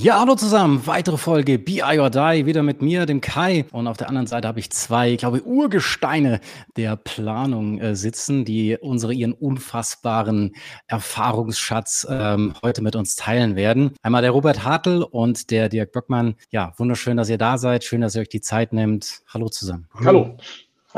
Ja, hallo zusammen. Weitere Folge BI or Die, wieder mit mir, dem Kai. Und auf der anderen Seite habe ich zwei, ich glaube, Urgesteine der Planung äh, sitzen, die unsere ihren unfassbaren Erfahrungsschatz ähm, heute mit uns teilen werden. Einmal der Robert Hartl und der Dirk Böckmann. Ja, wunderschön, dass ihr da seid. Schön, dass ihr euch die Zeit nehmt. Hallo zusammen. Hallo.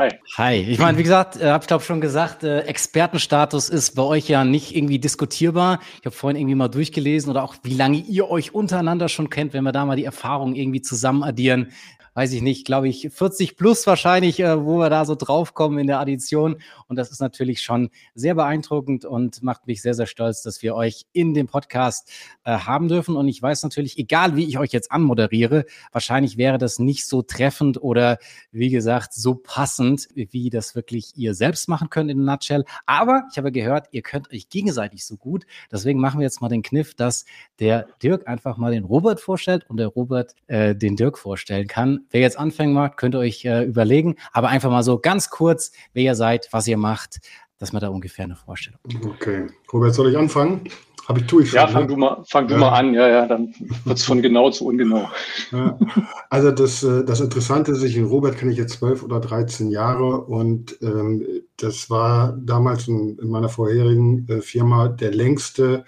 Hi. Hi. Ich meine, wie gesagt, äh, habe ich glaube schon gesagt, äh, Expertenstatus ist bei euch ja nicht irgendwie diskutierbar. Ich habe vorhin irgendwie mal durchgelesen oder auch wie lange ihr euch untereinander schon kennt, wenn wir da mal die Erfahrungen irgendwie zusammen addieren weiß ich nicht, glaube ich, 40 plus wahrscheinlich, äh, wo wir da so draufkommen in der Addition. Und das ist natürlich schon sehr beeindruckend und macht mich sehr, sehr stolz, dass wir euch in dem Podcast äh, haben dürfen. Und ich weiß natürlich, egal wie ich euch jetzt anmoderiere, wahrscheinlich wäre das nicht so treffend oder wie gesagt, so passend, wie das wirklich ihr selbst machen könnt in der Nutshell. Aber ich habe gehört, ihr könnt euch gegenseitig so gut. Deswegen machen wir jetzt mal den Kniff, dass der Dirk einfach mal den Robert vorstellt und der Robert äh, den Dirk vorstellen kann wer jetzt anfangen mag, könnt ihr euch äh, überlegen. Aber einfach mal so ganz kurz, wer ihr seid, was ihr macht, dass man da ungefähr eine Vorstellung. Okay. Robert, soll ich anfangen? Habe ich, tue ich schon. Ja, fang, ne? du, mal, fang ja. du mal an. Ja, ja, dann wird es von genau zu ungenau. Ja. Also das, äh, das Interessante ist, ich in Robert kenne ich jetzt zwölf oder 13 Jahre und ähm, das war damals in, in meiner vorherigen äh, Firma der längste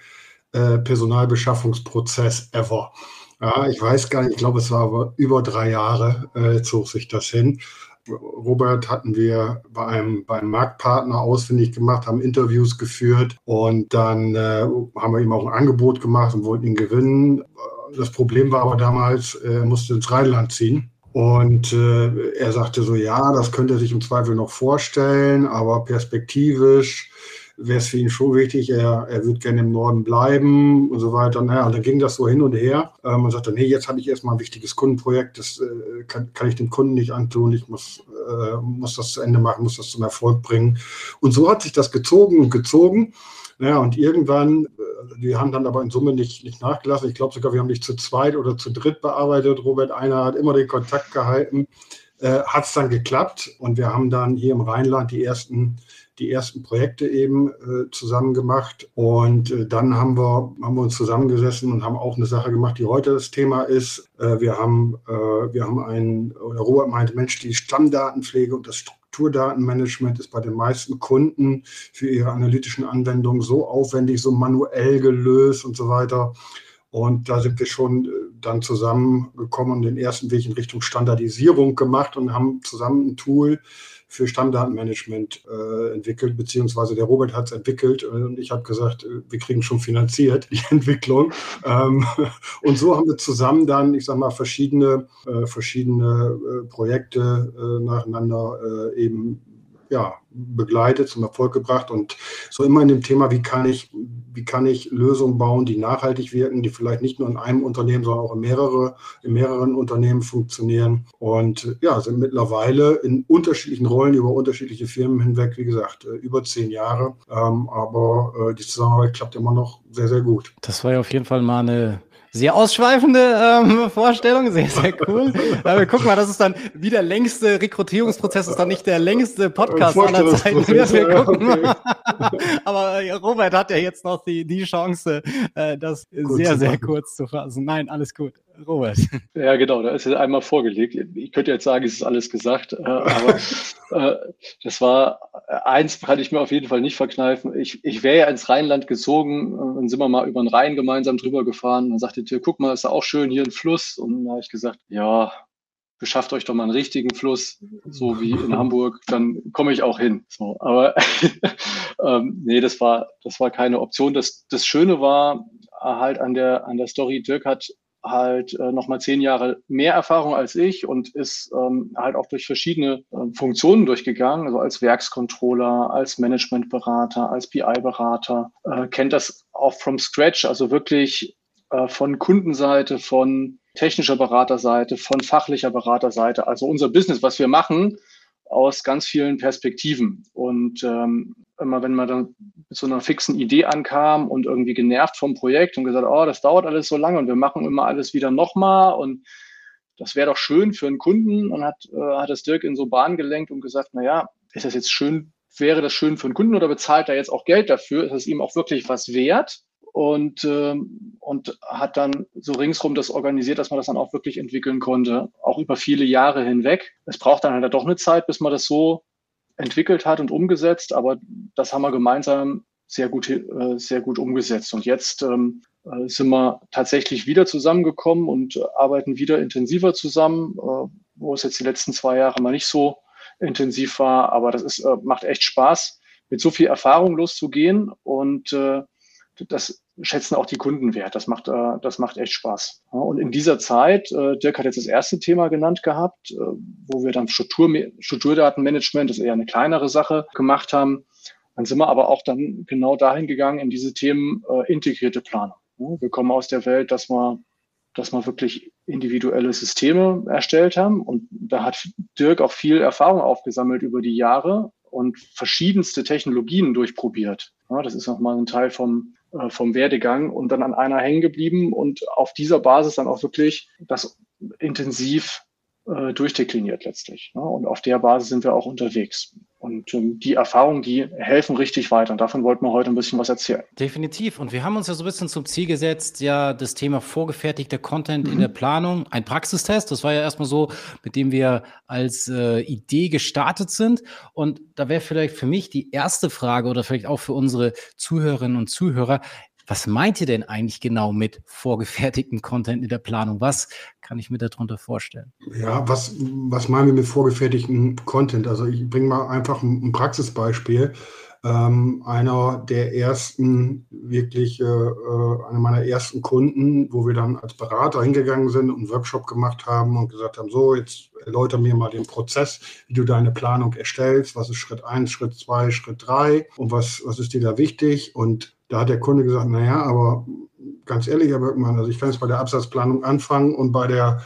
äh, Personalbeschaffungsprozess ever. Ja, ich weiß gar nicht, ich glaube, es war über drei Jahre, äh, zog sich das hin. Robert hatten wir bei einem, bei einem Marktpartner ausfindig gemacht, haben Interviews geführt und dann äh, haben wir ihm auch ein Angebot gemacht und wollten ihn gewinnen. Das Problem war aber damals, er musste ins Rheinland ziehen. Und äh, er sagte so, ja, das könnte er sich im Zweifel noch vorstellen, aber perspektivisch wäre es für ihn schon wichtig, er, er würde gerne im Norden bleiben und so weiter. Naja, dann ging das so hin und her. Ähm, man sagte, nee, jetzt habe ich erstmal ein wichtiges Kundenprojekt, das äh, kann, kann ich dem Kunden nicht antun, ich muss, äh, muss das zu Ende machen, muss das zum Erfolg bringen. Und so hat sich das gezogen und gezogen. Naja, und irgendwann, äh, wir haben dann aber in Summe nicht, nicht nachgelassen. Ich glaube sogar, wir haben nicht zu zweit oder zu dritt bearbeitet. Robert einer hat immer den Kontakt gehalten. Äh, hat es dann geklappt und wir haben dann hier im Rheinland die ersten die ersten Projekte eben äh, zusammen gemacht. Und äh, dann haben wir, haben wir uns zusammengesessen und haben auch eine Sache gemacht, die heute das Thema ist. Äh, wir haben, äh, wir haben einen, oder Robert meinte, Mensch, die Stammdatenpflege und das Strukturdatenmanagement ist bei den meisten Kunden für ihre analytischen Anwendungen so aufwendig, so manuell gelöst und so weiter. Und da sind wir schon äh, dann zusammengekommen und den ersten Weg in Richtung Standardisierung gemacht und haben zusammen ein Tool für Stammdatenmanagement äh, entwickelt, beziehungsweise der Robert hat es entwickelt und ich habe gesagt, äh, wir kriegen schon finanziert die Entwicklung. Ähm, und so haben wir zusammen dann, ich sage mal, verschiedene, äh, verschiedene äh, Projekte äh, nacheinander äh, eben ja, begleitet, zum Erfolg gebracht. Und so immer in dem Thema, wie kann ich, wie kann ich Lösungen bauen, die nachhaltig wirken, die vielleicht nicht nur in einem Unternehmen, sondern auch in, mehrere, in mehreren Unternehmen funktionieren. Und ja, sind mittlerweile in unterschiedlichen Rollen über unterschiedliche Firmen hinweg, wie gesagt, äh, über zehn Jahre, ähm, aber äh, die Zusammenarbeit klappt immer noch sehr, sehr gut. Das war ja auf jeden Fall mal eine sehr ausschweifende ähm, Vorstellung, sehr, sehr cool. Aber wir gucken mal, das ist dann wie der längste Rekrutierungsprozess, ist dann nicht der längste Podcast aller Zeiten. Wir, wir gucken okay. mal. Aber äh, Robert hat ja jetzt noch die, die Chance, äh, das gut sehr, sehr kurz zu fassen. Nein, alles gut. Robert. Ja, genau, da ist es einmal vorgelegt. Ich könnte jetzt sagen, es ist alles gesagt, äh, aber äh, das war, äh, eins kann ich mir auf jeden Fall nicht verkneifen. Ich, ich wäre ja ins Rheinland gezogen, dann sind wir mal über den Rhein gemeinsam drüber gefahren. Dann sagte Tür, guck mal, ist da auch schön hier ein Fluss. Und dann habe ich gesagt, ja, beschafft euch doch mal einen richtigen Fluss, so wie in Hamburg, dann komme ich auch hin. So, aber ähm, nee, das war, das war keine Option. Das, das Schöne war halt an der, an der Story, Dirk hat halt äh, nochmal zehn Jahre mehr Erfahrung als ich und ist ähm, halt auch durch verschiedene äh, Funktionen durchgegangen, also als Werkscontroller, als Managementberater, als BI-Berater, äh, kennt das auch from scratch, also wirklich äh, von Kundenseite, von technischer Beraterseite, von fachlicher Beraterseite, also unser Business, was wir machen, aus ganz vielen Perspektiven. Und ähm, immer wenn man dann mit so einer fixen Idee ankam und irgendwie genervt vom Projekt und gesagt, oh, das dauert alles so lange und wir machen immer alles wieder nochmal und das wäre doch schön für einen Kunden und hat, äh, hat das Dirk in so Bahn gelenkt und gesagt, na ja, ist das jetzt schön, wäre das schön für einen Kunden oder bezahlt er jetzt auch Geld dafür? Ist es ihm auch wirklich was wert? Und, ähm, und hat dann so ringsrum das organisiert, dass man das dann auch wirklich entwickeln konnte, auch über viele Jahre hinweg. Es braucht dann halt doch eine Zeit, bis man das so entwickelt hat und umgesetzt, aber das haben wir gemeinsam sehr gut, äh, sehr gut umgesetzt. Und jetzt ähm, äh, sind wir tatsächlich wieder zusammengekommen und arbeiten wieder intensiver zusammen, äh, wo es jetzt die letzten zwei Jahre mal nicht so intensiv war. Aber das ist, äh, macht echt Spaß, mit so viel Erfahrung loszugehen und äh, das schätzen auch die Kunden wert. Das macht, äh, das macht echt Spaß. Ja, und in dieser Zeit, äh, Dirk hat jetzt das erste Thema genannt gehabt, äh, wo wir dann Struktur, Strukturdatenmanagement, das ist eher eine kleinere Sache, gemacht haben. Dann sind wir aber auch dann genau dahin gegangen in diese Themen äh, integrierte Planung. Ja, wir kommen aus der Welt, dass wir, dass wir wirklich individuelle Systeme erstellt haben. Und da hat Dirk auch viel Erfahrung aufgesammelt über die Jahre und verschiedenste Technologien durchprobiert. Ja, das ist nochmal ein Teil vom, äh, vom Werdegang und dann an einer hängen geblieben und auf dieser Basis dann auch wirklich das intensiv äh, durchdekliniert letztlich. Ne? Und auf der Basis sind wir auch unterwegs. Und ähm, die Erfahrungen, die helfen richtig weiter. Und davon wollten wir heute ein bisschen was erzählen. Definitiv. Und wir haben uns ja so ein bisschen zum Ziel gesetzt, ja, das Thema vorgefertigter Content mhm. in der Planung, ein Praxistest. Das war ja erstmal so, mit dem wir als äh, Idee gestartet sind. Und da wäre vielleicht für mich die erste Frage oder vielleicht auch für unsere Zuhörerinnen und Zuhörer, was meint ihr denn eigentlich genau mit vorgefertigten Content in der Planung? Was kann ich mir darunter vorstellen? Ja, was, was meinen wir mit vorgefertigten Content? Also ich bringe mal einfach ein, Praxisbeispiel. Ähm, einer der ersten, wirklich äh, äh, einer meiner ersten Kunden, wo wir dann als Berater hingegangen sind und einen Workshop gemacht haben und gesagt haben, so, jetzt erläuter mir mal den Prozess, wie du deine Planung erstellst, was ist Schritt 1, Schritt 2, Schritt 3 und was, was ist dir da wichtig und da hat der Kunde gesagt, naja, aber ganz ehrlich, Herr Böckmann, also ich kann jetzt bei der Absatzplanung anfangen und bei der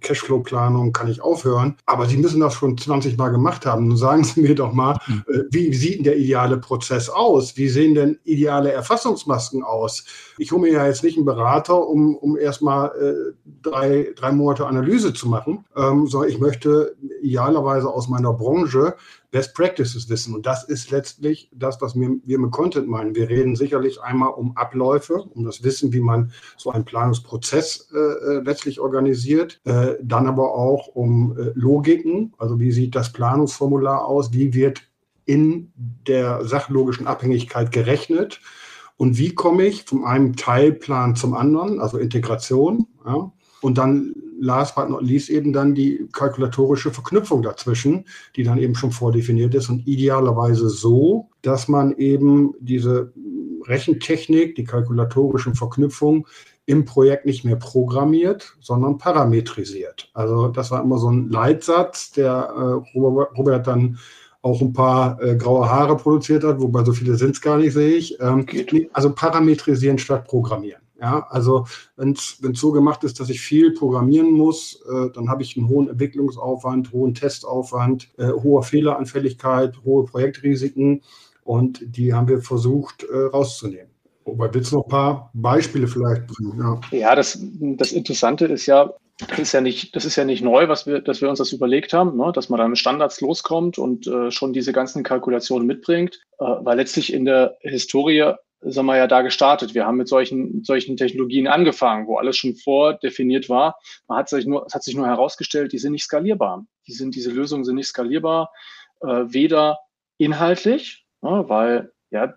Cashflow-Planung kann ich aufhören. Aber Sie müssen das schon 20 Mal gemacht haben. Nun sagen Sie mir doch mal, mhm. äh, wie sieht denn der ideale Prozess aus? Wie sehen denn ideale Erfassungsmasken aus? Ich hole mir ja jetzt nicht einen Berater, um, um erstmal äh, drei, drei Monate Analyse zu machen, ähm, sondern ich möchte idealerweise aus meiner Branche Best Practices wissen. Und das ist letztlich das, was wir, wir mit Content meinen. Wir reden sicherlich einmal um Abläufe, um das Wissen, wie man so einen Planungsprozess äh, äh, letztlich organisiert, äh, dann aber auch um äh, Logiken, also wie sieht das Planungsformular aus, wie wird in der sachlogischen Abhängigkeit gerechnet und wie komme ich von einem Teilplan zum anderen, also Integration. Ja? Und dann last but not least eben dann die kalkulatorische Verknüpfung dazwischen, die dann eben schon vordefiniert ist und idealerweise so, dass man eben diese Rechentechnik, die kalkulatorischen Verknüpfungen im Projekt nicht mehr programmiert, sondern parametrisiert. Also das war immer so ein Leitsatz, der äh, Robert dann auch ein paar äh, graue Haare produziert hat, wobei so viele sind es gar nicht, sehe ich. Ähm, also parametrisieren statt programmieren. Ja, also wenn es so gemacht ist, dass ich viel programmieren muss, äh, dann habe ich einen hohen Entwicklungsaufwand, hohen Testaufwand, äh, hohe Fehleranfälligkeit, hohe Projektrisiken und die haben wir versucht äh, rauszunehmen. Wobei willst du noch ein paar Beispiele vielleicht bringen? Ja, ja das, das Interessante ist ja, das ist ja nicht, das ist ja nicht neu, was wir, dass wir uns das überlegt haben, ne? dass man dann mit Standards loskommt und äh, schon diese ganzen Kalkulationen mitbringt, äh, weil letztlich in der Historie sind wir ja da gestartet. Wir haben mit solchen, solchen Technologien angefangen, wo alles schon vordefiniert war. Man hat sich nur, es hat sich nur herausgestellt, die sind nicht skalierbar. Die sind, diese Lösungen sind nicht skalierbar, äh, weder inhaltlich, ne, weil, ja,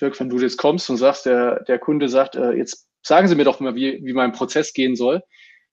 Dirk, wenn du jetzt kommst und sagst, der, der Kunde sagt, äh, jetzt sagen Sie mir doch mal, wie, wie mein Prozess gehen soll.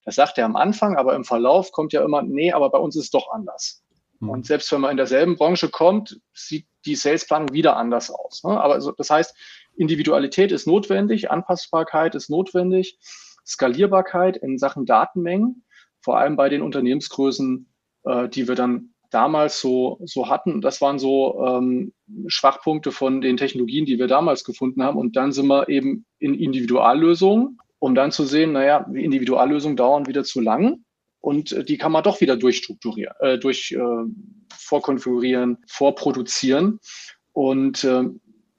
Das sagt er am Anfang, aber im Verlauf kommt ja immer, nee, aber bei uns ist es doch anders. Mhm. Und selbst wenn man in derselben Branche kommt, sieht die Salesplanung wieder anders aus. Ne? Aber also, das heißt, Individualität ist notwendig, Anpassbarkeit ist notwendig, Skalierbarkeit in Sachen Datenmengen, vor allem bei den Unternehmensgrößen, äh, die wir dann damals so, so hatten. Das waren so ähm, Schwachpunkte von den Technologien, die wir damals gefunden haben. Und dann sind wir eben in Individuallösungen, um dann zu sehen, naja, die Individuallösungen dauern wieder zu lang und äh, die kann man doch wieder durchstrukturieren, äh, durch äh, vorkonfigurieren, vorproduzieren. Und äh,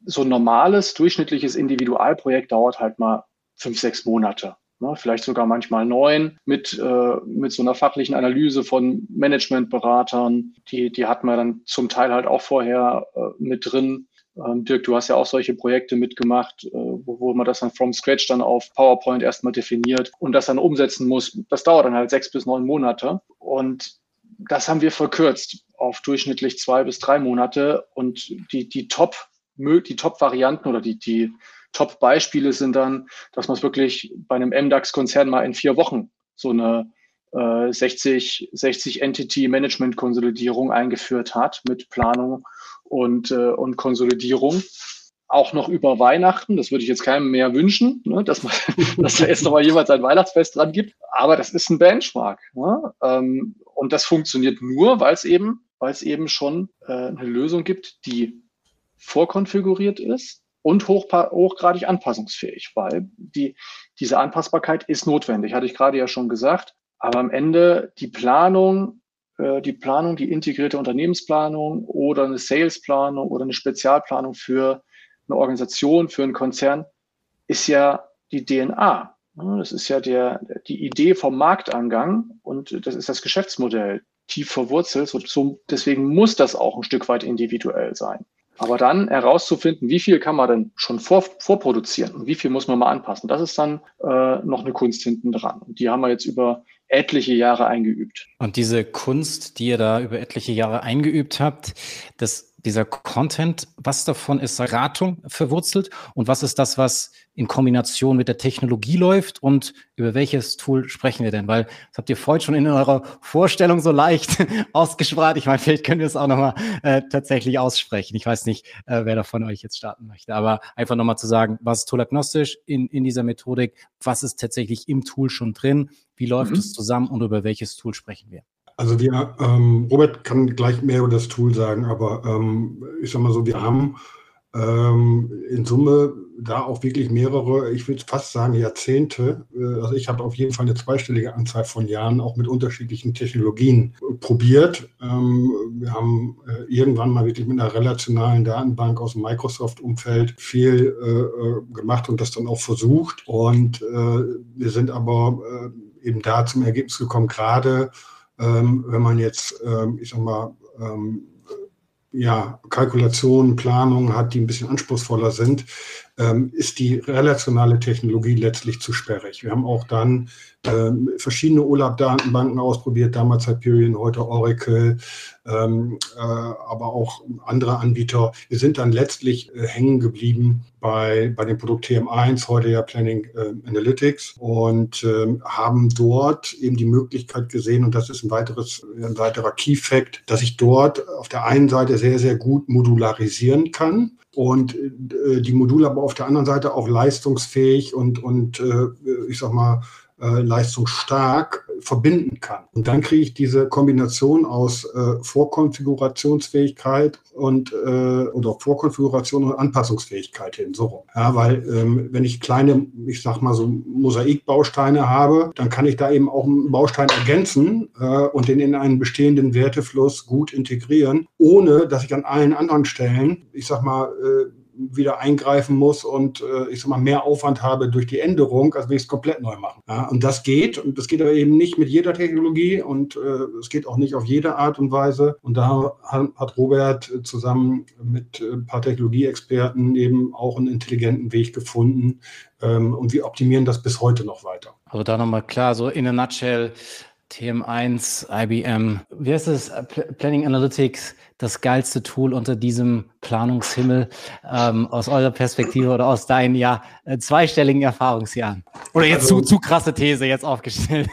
so ein normales, durchschnittliches Individualprojekt dauert halt mal fünf, sechs Monate. ne, vielleicht sogar manchmal neun, mit, äh, mit so einer fachlichen Analyse von Managementberatern. Die, die hatten wir dann zum Teil halt auch vorher äh, mit drin. Ähm, Dirk, du hast ja auch solche Projekte mitgemacht, äh, wo, wo man das dann from scratch dann auf PowerPoint erstmal definiert und das dann umsetzen muss. Das dauert dann halt sechs bis neun Monate. Und das haben wir verkürzt auf durchschnittlich zwei bis drei Monate. Und die, die Top, die Top-Varianten oder die, die Top-Beispiele sind dann, dass man es wirklich bei einem MDAX-Konzern mal in vier Wochen so eine äh, 60, 60 Entity-Management-Konsolidierung eingeführt hat mit Planung und, äh, und Konsolidierung. Auch noch über Weihnachten, das würde ich jetzt keinem mehr wünschen, ne, dass, man, dass da jetzt nochmal jemand sein Weihnachtsfest dran gibt. Aber das ist ein Benchmark. Ne? Ähm, und das funktioniert nur, weil es eben, eben schon äh, eine Lösung gibt, die vorkonfiguriert ist und hoch, hochgradig anpassungsfähig, weil die, diese Anpassbarkeit ist notwendig, hatte ich gerade ja schon gesagt. Aber am Ende die Planung, äh, die Planung, die integrierte Unternehmensplanung oder eine Salesplanung oder eine Spezialplanung für eine Organisation, für einen Konzern, ist ja die DNA. Das ist ja der, die Idee vom Marktangang und das ist das Geschäftsmodell tief verwurzelt. So, deswegen muss das auch ein Stück weit individuell sein. Aber dann herauszufinden, wie viel kann man denn schon vor, vorproduzieren und wie viel muss man mal anpassen, das ist dann äh, noch eine Kunst hinten dran. Und die haben wir jetzt über etliche Jahre eingeübt. Und diese Kunst, die ihr da über etliche Jahre eingeübt habt, das dieser Content, was davon ist Ratung verwurzelt und was ist das, was in Kombination mit der Technologie läuft und über welches Tool sprechen wir denn? Weil das habt ihr vorhin schon in eurer Vorstellung so leicht ausgespart. Ich meine, vielleicht können wir es auch nochmal äh, tatsächlich aussprechen. Ich weiß nicht, äh, wer da von euch jetzt starten möchte, aber einfach nochmal zu sagen, was ist toolagnostisch in, in dieser Methodik? Was ist tatsächlich im Tool schon drin? Wie läuft mhm. es zusammen und über welches Tool sprechen wir? Also wir, ähm, Robert kann gleich mehr über das Tool sagen, aber ähm, ich sag mal so, wir haben ähm, in Summe da auch wirklich mehrere, ich würde fast sagen Jahrzehnte. Äh, also ich habe auf jeden Fall eine zweistellige Anzahl von Jahren auch mit unterschiedlichen Technologien probiert. Ähm, wir haben äh, irgendwann mal wirklich mit einer relationalen Datenbank aus dem Microsoft-Umfeld viel äh, äh gemacht und das dann auch versucht. Und äh, wir sind aber äh, eben da zum Ergebnis gekommen, gerade ähm, wenn man jetzt, ähm, ich sag mal, ähm, ja, Kalkulationen, Planungen hat, die ein bisschen anspruchsvoller sind, ähm, ist die relationale Technologie letztlich zu sperrig. Wir haben auch dann ähm, verschiedene Urlaub-Datenbanken ausprobiert, damals Hyperion, heute Oracle, ähm, äh, aber auch andere Anbieter. Wir sind dann letztlich äh, hängen geblieben bei, bei dem Produkt TM1, heute ja Planning äh, Analytics und haben dort eben die Möglichkeit gesehen, und das ist ein weiteres, ein weiterer Key Fact, dass ich dort auf der einen Seite sehr, sehr gut modularisieren kann und äh, die Module aber auf der anderen Seite auch leistungsfähig und, und äh, ich sag mal, äh, leistungsstark verbinden kann. Und dann kriege ich diese Kombination aus äh, Vorkonfigurationsfähigkeit und äh, oder Vorkonfiguration und Anpassungsfähigkeit hin. So Ja, weil ähm, wenn ich kleine, ich sag mal so Mosaikbausteine habe, dann kann ich da eben auch einen Baustein ergänzen äh, und den in einen bestehenden Wertefluss gut integrieren, ohne dass ich an allen anderen Stellen, ich sag mal, äh, wieder eingreifen muss und äh, ich sag mal mehr Aufwand habe durch die Änderung, als wenn ich es komplett neu mache. Ja, und das geht und das geht aber eben nicht mit jeder Technologie und äh, es geht auch nicht auf jede Art und Weise. Und da hat Robert zusammen mit ein paar Technologieexperten eben auch einen intelligenten Weg gefunden ähm, und wir optimieren das bis heute noch weiter. Also da nochmal klar, so in a nutshell, TM1, IBM. Wie heißt es? Planning Analytics, das geilste Tool unter diesem Planungshimmel ähm, aus eurer Perspektive oder aus deinen ja äh, zweistelligen Erfahrungsjahren? Oder jetzt also, zu, zu krasse These jetzt aufgestellt.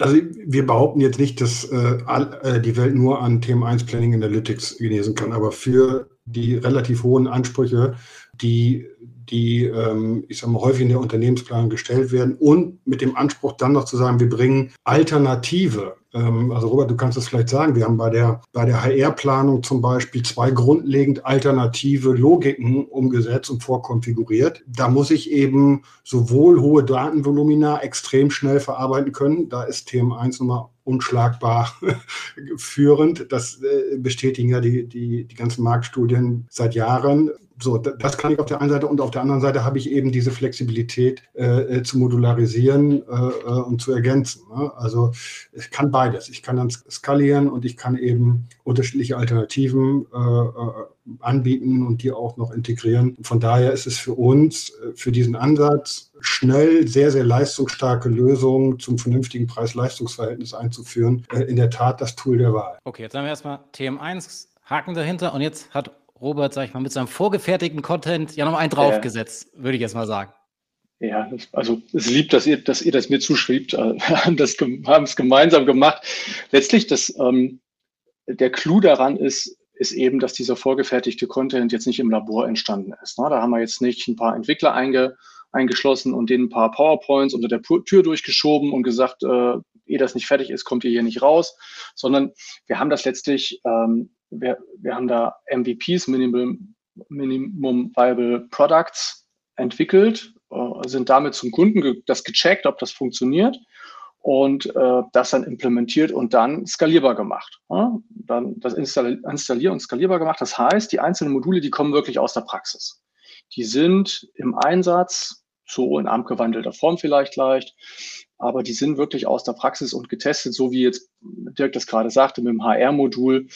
Also wir behaupten jetzt nicht, dass äh, all, äh, die Welt nur an TM1 Planning Analytics genesen kann, aber für die relativ hohen Ansprüche, die die, ähm, ich sage mal, häufig in der Unternehmensplanung gestellt werden und mit dem Anspruch dann noch zu sagen, wir bringen Alternative. Ähm, also Robert, du kannst das vielleicht sagen, wir haben bei der, bei der HR-Planung zum Beispiel zwei grundlegend alternative Logiken umgesetzt und vorkonfiguriert. Da muss ich eben sowohl hohe Datenvolumina extrem schnell verarbeiten können, da ist TM1 nochmal unschlagbar führend. Das äh, bestätigen ja die, die, die ganzen Marktstudien seit Jahren so, das kann ich auf der einen Seite und auf der anderen Seite habe ich eben diese Flexibilität äh, äh zu modularisieren äh, äh, und zu ergänzen. Ne? Also ich kann beides. Ich kann dann skalieren und ich kann eben unterschiedliche Alternativen äh, äh, anbieten und die auch noch integrieren. Von daher ist es für uns, für diesen Ansatz, schnell sehr, sehr leistungsstarke Lösungen zum vernünftigen Preis-Leistungs-Verhältnis einzuführen, in der Tat das Tool der Wahl. Okay, jetzt haben wir erstmal TM1 Haken dahinter und jetzt hat Robert, sag ich mal, mit seinem vorgefertigten Content ja noch einen draufgesetzt, ja. würde ich jetzt mal sagen. Ja, also es ist lieb, dass ihr, dass ihr das mir zuschreibt. Wir haben das, haben es gemeinsam gemacht. Letztlich, das, ähm, der Clou daran ist, ist eben, dass dieser vorgefertigte Content jetzt nicht im Labor entstanden ist. Ne? Da haben wir jetzt nicht ein paar Entwickler einge, eingeschlossen und denen ein paar PowerPoints unter der Tür durchgeschoben und gesagt, äh, ehe das nicht fertig ist, kommt ihr hier nicht raus, sondern wir haben das letztlich ähm, wir, wir haben da MVPs, Minimum, Minimum Viable Products, entwickelt, äh, sind damit zum Kunden ge das gecheckt, ob das funktioniert und äh, das dann implementiert und dann skalierbar gemacht. Ja? Dann das installieren und skalierbar gemacht. Das heißt, die einzelnen Module, die kommen wirklich aus der Praxis. Die sind im Einsatz, so in abgewandelter Form vielleicht leicht, aber die sind wirklich aus der Praxis und getestet, so wie jetzt Dirk das gerade sagte mit dem HR-Modul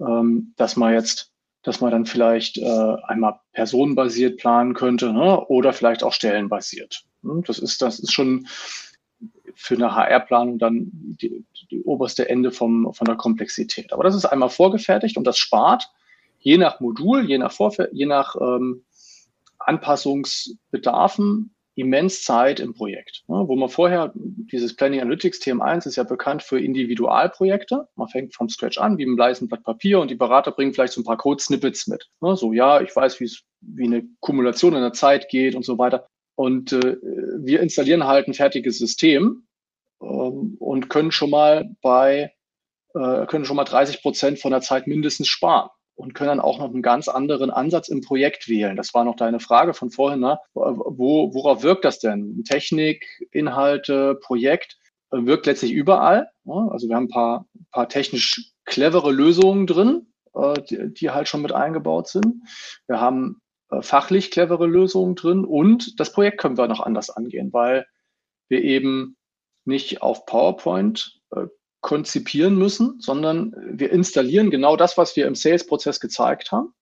ähm, dass man jetzt, dass man dann vielleicht äh, einmal personenbasiert planen könnte ne? oder vielleicht auch stellenbasiert. Hm, das ist, das ist schon für eine HR-Planung dann die, die oberste Ende vom, von der Komplexität. Aber das ist einmal vorgefertigt und das spart je nach Modul, je nach, Vorfer je nach ähm, Anpassungsbedarfen immens Zeit im Projekt. Ne? Wo man vorher, dieses Planning Analytics TM1 ist ja bekannt für Individualprojekte. Man fängt vom Scratch an, wie ein weißen Blatt Papier und die Berater bringen vielleicht so ein paar Code-Snippets mit. Ne? So, ja, ich weiß, wie es, wie eine Kumulation in der Zeit geht und so weiter. Und äh, wir installieren halt ein fertiges System ähm, und können schon mal bei, äh, können schon mal 30 Prozent von der Zeit mindestens sparen und können dann auch noch einen ganz anderen Ansatz im Projekt wählen. Das war noch deine Frage von vorhin. Ne? Wo, worauf wirkt das denn? Technik, Inhalte, Projekt wirkt letztlich überall. Ne? Also wir haben ein paar, paar technisch clevere Lösungen drin, äh, die, die halt schon mit eingebaut sind. Wir haben äh, fachlich clevere Lösungen drin und das Projekt können wir noch anders angehen, weil wir eben nicht auf PowerPoint äh, konzipieren müssen, sondern wir installieren genau das, was wir im Sales-Prozess gezeigt haben.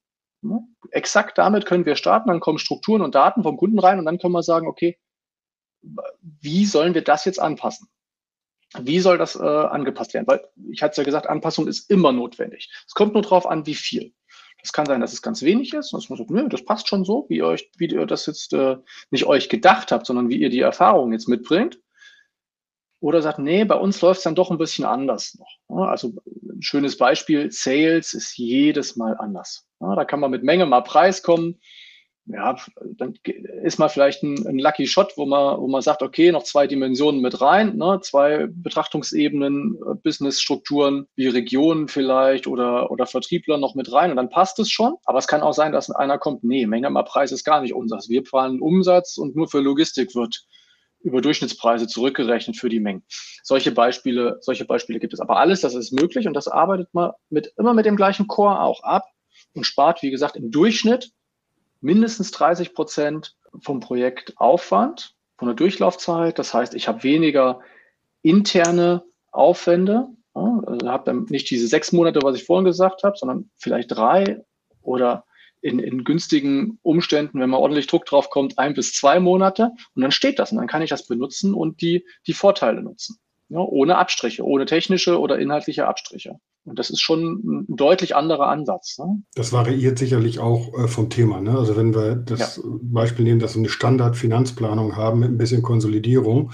Exakt damit können wir starten, dann kommen Strukturen und Daten vom Kunden rein und dann können wir sagen, okay, wie sollen wir das jetzt anpassen? Wie soll das äh, angepasst werden? Weil ich hatte ja gesagt, Anpassung ist immer notwendig. Es kommt nur darauf an, wie viel. Es kann sein, dass es ganz wenig ist, dass man sagt, nö, das passt schon so, wie ihr euch, wie ihr das jetzt äh, nicht euch gedacht habt, sondern wie ihr die Erfahrung jetzt mitbringt oder sagt, nee, bei uns läuft es dann doch ein bisschen anders noch. Also ein schönes Beispiel, Sales ist jedes Mal anders. Da kann man mit Menge mal Preis kommen. Ja, dann ist mal vielleicht ein, ein Lucky Shot, wo man, wo man sagt, okay, noch zwei Dimensionen mit rein, ne? zwei Betrachtungsebenen, äh, Businessstrukturen wie Regionen vielleicht oder, oder Vertriebler noch mit rein und dann passt es schon. Aber es kann auch sein, dass einer kommt, nee, Menge mal Preis ist gar nicht unseres. Wir planen Umsatz und nur für Logistik wird über Durchschnittspreise zurückgerechnet für die Mengen. Solche Beispiele, solche Beispiele gibt es. Aber alles, das ist möglich und das arbeitet man mit, immer mit dem gleichen Core auch ab und spart, wie gesagt, im Durchschnitt mindestens 30 Prozent vom Projektaufwand, von der Durchlaufzeit. Das heißt, ich habe weniger interne Aufwände. Also habe dann nicht diese sechs Monate, was ich vorhin gesagt habe, sondern vielleicht drei oder in, in günstigen Umständen, wenn man ordentlich Druck drauf kommt, ein bis zwei Monate und dann steht das und dann kann ich das benutzen und die, die Vorteile nutzen. Ja, ohne Abstriche, ohne technische oder inhaltliche Abstriche. Und das ist schon ein deutlich anderer Ansatz. Ne? Das variiert sicherlich auch äh, vom Thema. Ne? Also wenn wir das ja. Beispiel nehmen, dass wir eine Standard-Finanzplanung haben mit ein bisschen Konsolidierung,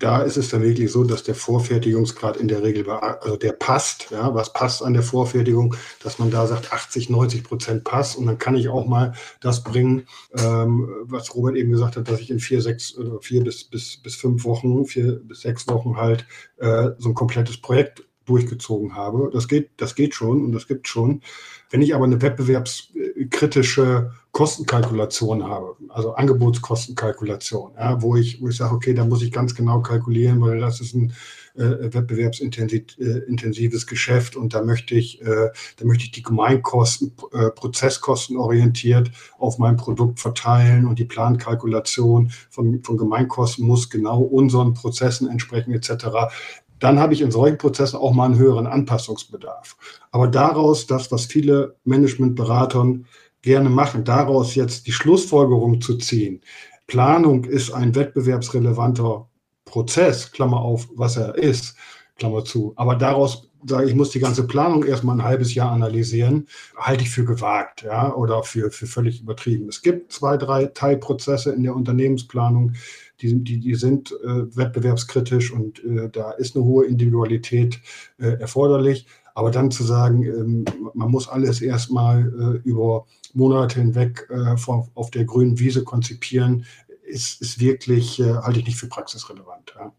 da ist es dann wirklich so, dass der Vorfertigungsgrad in der Regel, also der passt. Ja? Was passt an der Vorfertigung, dass man da sagt, 80, 90 Prozent passt. Und dann kann ich auch mal das bringen, ähm, was Robert eben gesagt hat, dass ich in vier, sechs, vier bis, bis, bis fünf Wochen, vier bis sechs Wochen halt äh, so ein komplettes Projekt durchgezogen habe. Das geht, das geht schon und das gibt schon. Wenn ich aber eine wettbewerbskritische Kostenkalkulation habe, also Angebotskostenkalkulation, ja, wo ich, wo ich sage, okay, da muss ich ganz genau kalkulieren, weil das ist ein äh, wettbewerbsintensives Geschäft und da möchte ich, äh, da möchte ich die Gemeinkosten, äh, Prozesskosten orientiert auf mein Produkt verteilen und die Plankalkulation von, von Gemeinkosten muss genau unseren Prozessen entsprechen etc dann habe ich in solchen Prozessen auch mal einen höheren Anpassungsbedarf. Aber daraus, das, was viele Managementberatern gerne machen, daraus jetzt die Schlussfolgerung zu ziehen, Planung ist ein wettbewerbsrelevanter Prozess, Klammer auf, was er ist, Klammer zu. Aber daraus sage ich, muss die ganze Planung erstmal ein halbes Jahr analysieren, halte ich für gewagt, ja, oder für, für völlig übertrieben. Es gibt zwei, drei Teilprozesse in der Unternehmensplanung, die, die, die sind äh, wettbewerbskritisch und äh, da ist eine hohe Individualität äh, erforderlich. Aber dann zu sagen, ähm, man muss alles erstmal äh, über Monate hinweg äh, vor, auf der grünen Wiese konzipieren, ist, ist wirklich, äh, halte ich nicht für praxisrelevant. Ja.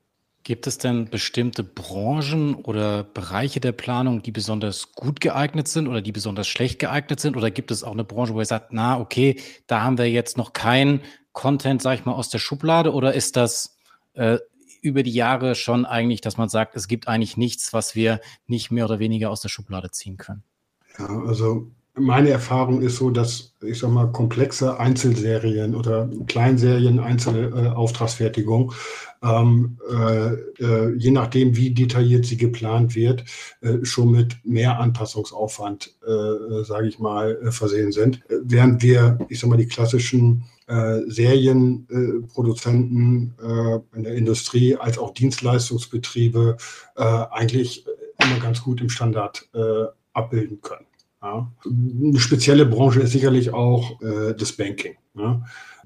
Gibt es denn bestimmte Branchen oder Bereiche der Planung, die besonders gut geeignet sind oder die besonders schlecht geeignet sind? Oder gibt es auch eine Branche, wo ihr sagt, na, okay, da haben wir jetzt noch keinen Content, sag ich mal, aus der Schublade? Oder ist das äh, über die Jahre schon eigentlich, dass man sagt, es gibt eigentlich nichts, was wir nicht mehr oder weniger aus der Schublade ziehen können? Ja, also meine Erfahrung ist so, dass ich sag mal komplexe Einzelserien oder Kleinserien, Einzelauftragsfertigung, ähm, äh, äh, je nachdem, wie detailliert sie geplant wird, äh, schon mit mehr Anpassungsaufwand, äh, sage ich mal, äh, versehen sind. Während wir, ich sag mal, die klassischen äh, Serienproduzenten in der Industrie als auch Dienstleistungsbetriebe eigentlich immer ganz gut im Standard abbilden können. Ja. Eine spezielle Branche ist sicherlich auch äh, das Banking. Ja.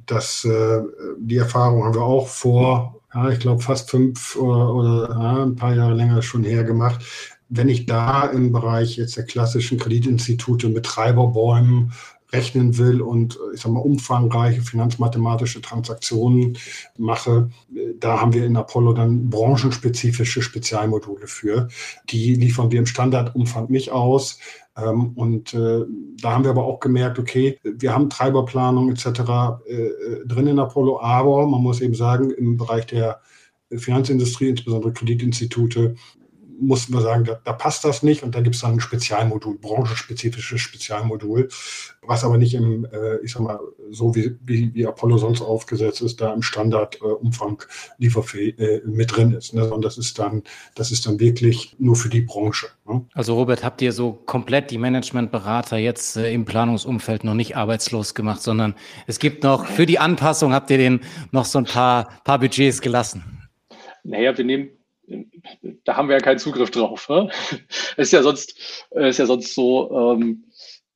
Das, äh, die Erfahrung haben wir auch vor, ja, ich glaube, fast fünf oder, oder ja, ein paar Jahre länger schon her gemacht. Wenn ich da im Bereich jetzt der klassischen Kreditinstitute mit Treiberbäumen rechnen will und ich sag mal umfangreiche finanzmathematische Transaktionen mache, da haben wir in Apollo dann branchenspezifische Spezialmodule für. Die liefern wir im Standardumfang nicht aus. Ähm, und äh, da haben wir aber auch gemerkt, okay, wir haben Treiberplanung etc. Äh, drin in Apollo, aber man muss eben sagen, im Bereich der Finanzindustrie, insbesondere Kreditinstitute, mussten wir sagen, da, da passt das nicht und da gibt es dann ein Spezialmodul, branchenspezifisches Spezialmodul, was aber nicht im, äh, ich sag mal, so wie, wie, wie Apollo sonst aufgesetzt ist, da im Standardumfang äh, lieferfähig äh, mit drin ist. Ne? Und das ist dann, das ist dann wirklich nur für die Branche. Ne? Also Robert, habt ihr so komplett die Managementberater jetzt äh, im Planungsumfeld noch nicht arbeitslos gemacht, sondern es gibt noch für die Anpassung habt ihr denen noch so ein paar, paar Budgets gelassen? Naja, wir nehmen da haben wir ja keinen Zugriff drauf. Ne? ist ja sonst, ist ja sonst so, ähm,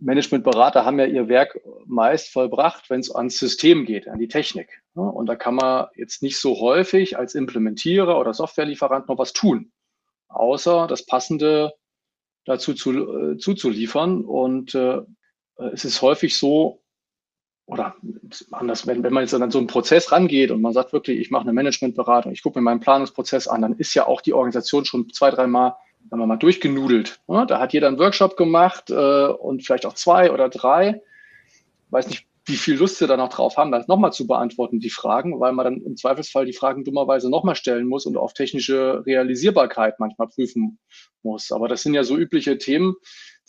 Managementberater haben ja ihr Werk meist vollbracht, wenn es ans System geht, an die Technik. Ne? Und da kann man jetzt nicht so häufig als Implementierer oder Softwarelieferant noch was tun, außer das Passende dazu zu, äh, zuzuliefern. Und äh, es ist häufig so, oder anders, wenn, wenn man jetzt an so einen Prozess rangeht und man sagt wirklich, ich mache eine Managementberatung, ich gucke mir meinen Planungsprozess an, dann ist ja auch die Organisation schon zwei, dreimal sagen wir mal, durchgenudelt. Ja, da hat jeder einen Workshop gemacht äh, und vielleicht auch zwei oder drei. Weiß nicht, wie viel Lust sie da noch drauf haben, das nochmal zu beantworten, die Fragen, weil man dann im Zweifelsfall die Fragen dummerweise nochmal stellen muss und auf technische Realisierbarkeit manchmal prüfen muss. Aber das sind ja so übliche Themen,